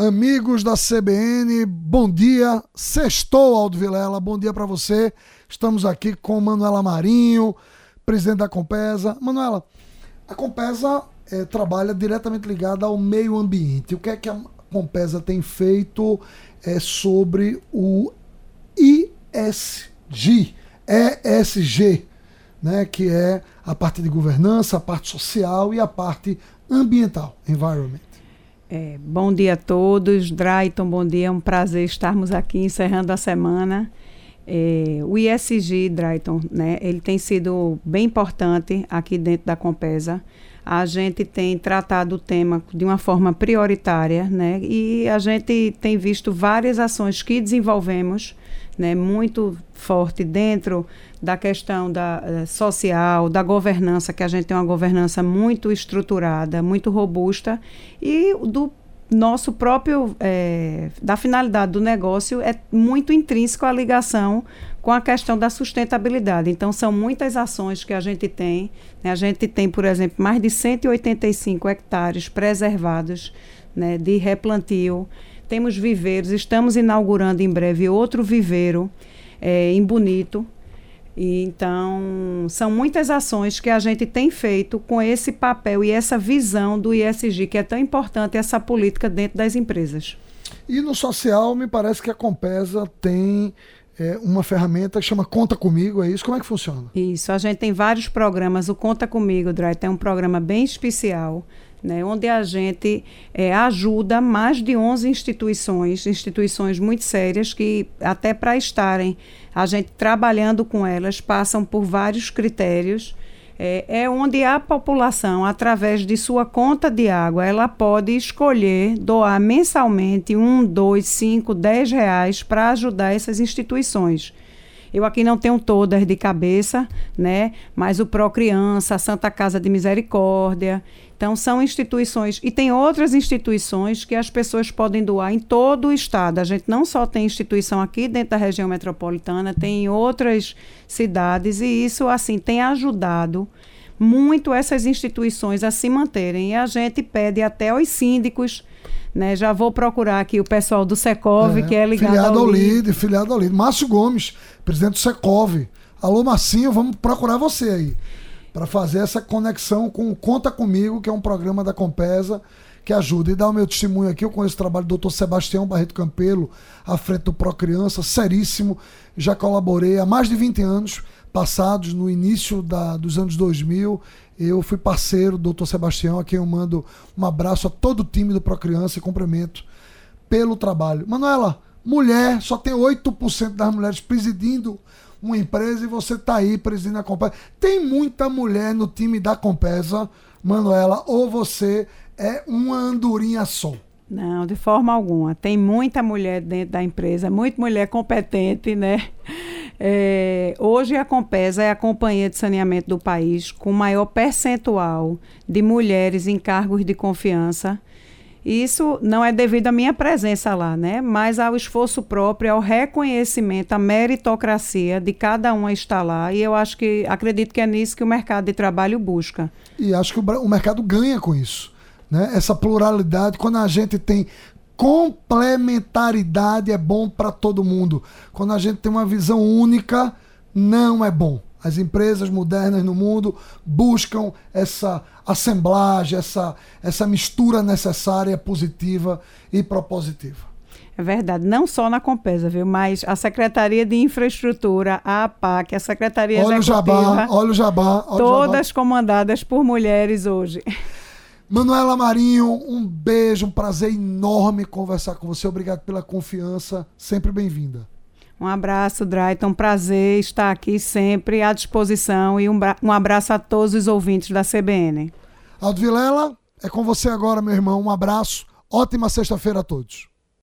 Amigos da CBN, bom dia. Sextou, Aldo Vilela, bom dia para você. Estamos aqui com Manuela Marinho, presidente da Compesa. Manuela, a Compesa é, trabalha diretamente ligada ao meio ambiente. O que é que a Compesa tem feito é, sobre o ISG, ESG, né, que é a parte de governança, a parte social e a parte ambiental, environment. É, bom dia a todos. Drayton, bom dia. É um prazer estarmos aqui encerrando a semana. É, o ISG, Drayton, né, ele tem sido bem importante aqui dentro da Compesa. A gente tem tratado o tema de uma forma prioritária, né, e a gente tem visto várias ações que desenvolvemos, né, muito forte dentro da questão da uh, social, da governança, que a gente tem uma governança muito estruturada, muito robusta, e do nosso próprio, é, da finalidade do negócio é muito intrínseco a ligação com a questão da sustentabilidade. Então, são muitas ações que a gente tem. Né? A gente tem, por exemplo, mais de 185 hectares preservados né, de replantio. Temos viveiros, estamos inaugurando em breve outro viveiro é, em Bonito, então, são muitas ações que a gente tem feito com esse papel e essa visão do ISG, que é tão importante essa política dentro das empresas. E no social, me parece que a Compesa tem é, uma ferramenta que chama Conta Comigo, é isso? Como é que funciona? Isso, a gente tem vários programas. O Conta Comigo, Dry, tem um programa bem especial né, onde a gente é, ajuda mais de 11 instituições, instituições muito sérias, que até para estarem a gente trabalhando com elas, passam por vários critérios. É, é, onde a população, através de sua conta de água, ela pode escolher doar mensalmente um, dois, cinco, dez reais para ajudar essas instituições. Eu aqui não tenho todas de cabeça, né? Mas o Procriança, a Santa Casa de Misericórdia. Então, são instituições. E tem outras instituições que as pessoas podem doar em todo o estado. A gente não só tem instituição aqui dentro da região metropolitana, tem em outras cidades. E isso, assim, tem ajudado muito essas instituições a se manterem. E a gente pede até aos síndicos. Né, já vou procurar aqui o pessoal do Secov, é, que é ligado filiado ao LIDE. Filiado ao LIDE. Márcio Gomes, presidente do Secov. Alô, Marcinho, vamos procurar você aí para fazer essa conexão com Conta Comigo, que é um programa da Compesa que ajuda. E dar o meu testemunho aqui, eu conheço o trabalho do Dr. Sebastião Barreto Campelo, à frente do Procriança, seríssimo. Já colaborei há mais de 20 anos passados, no início da, dos anos 2000. Eu fui parceiro do Dr. Sebastião, a quem eu mando um abraço a todo o time do Procriança e cumprimento pelo trabalho. Manuela, mulher, só tem 8% das mulheres presidindo uma empresa e você está aí presidindo a Compesa. Tem muita mulher no time da Compesa, Manuela, ou você é uma andorinha só? Não, de forma alguma. Tem muita mulher dentro da empresa, muita mulher competente, né? É, hoje a Compesa é a companhia de saneamento do país com maior percentual de mulheres em cargos de confiança isso não é devido à minha presença lá, né? Mas ao esforço próprio, ao reconhecimento, à meritocracia de cada um estar lá. E eu acho que acredito que é nisso que o mercado de trabalho busca. E acho que o, o mercado ganha com isso. Né? Essa pluralidade, quando a gente tem complementaridade, é bom para todo mundo. Quando a gente tem uma visão única, não é bom. As empresas modernas no mundo buscam essa assemblagem, essa, essa mistura necessária, positiva e propositiva. É verdade, não só na Compesa, viu? Mas a Secretaria de Infraestrutura, a APAC, a Secretaria olha Executiva... O jabá, olha o jabá, olha todas jabá. comandadas por mulheres hoje. Manuela Marinho, um beijo, um prazer enorme conversar com você. Obrigado pela confiança, sempre bem-vinda. Um abraço, Drayton. Prazer estar aqui sempre à disposição e um, um abraço a todos os ouvintes da CBN. Aldo Vilela, é com você agora, meu irmão. Um abraço. Ótima sexta-feira a todos.